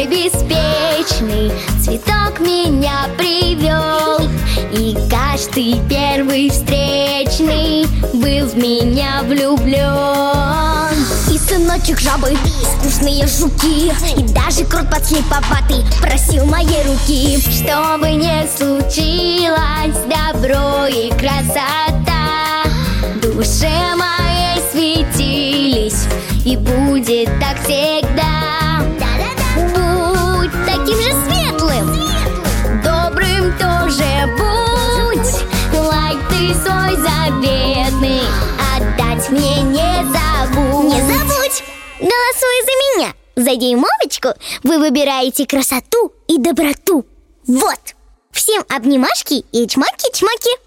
мой беспечный Цветок меня привел. И каждый первый встречный Был в меня влюблен И сыночек жабы, и вкусные жуки И даже крот подслеповатый просил моей руки. Чтобы не случилось добро и красота И будет так всегда Будь таким же светлым Добрым тоже будь Лайк ты свой заветный Отдать мне не забудь Не забудь! Голосуй за меня! За дюймовочку вы выбираете красоту и доброту. Вот! Всем обнимашки и чмаки-чмаки!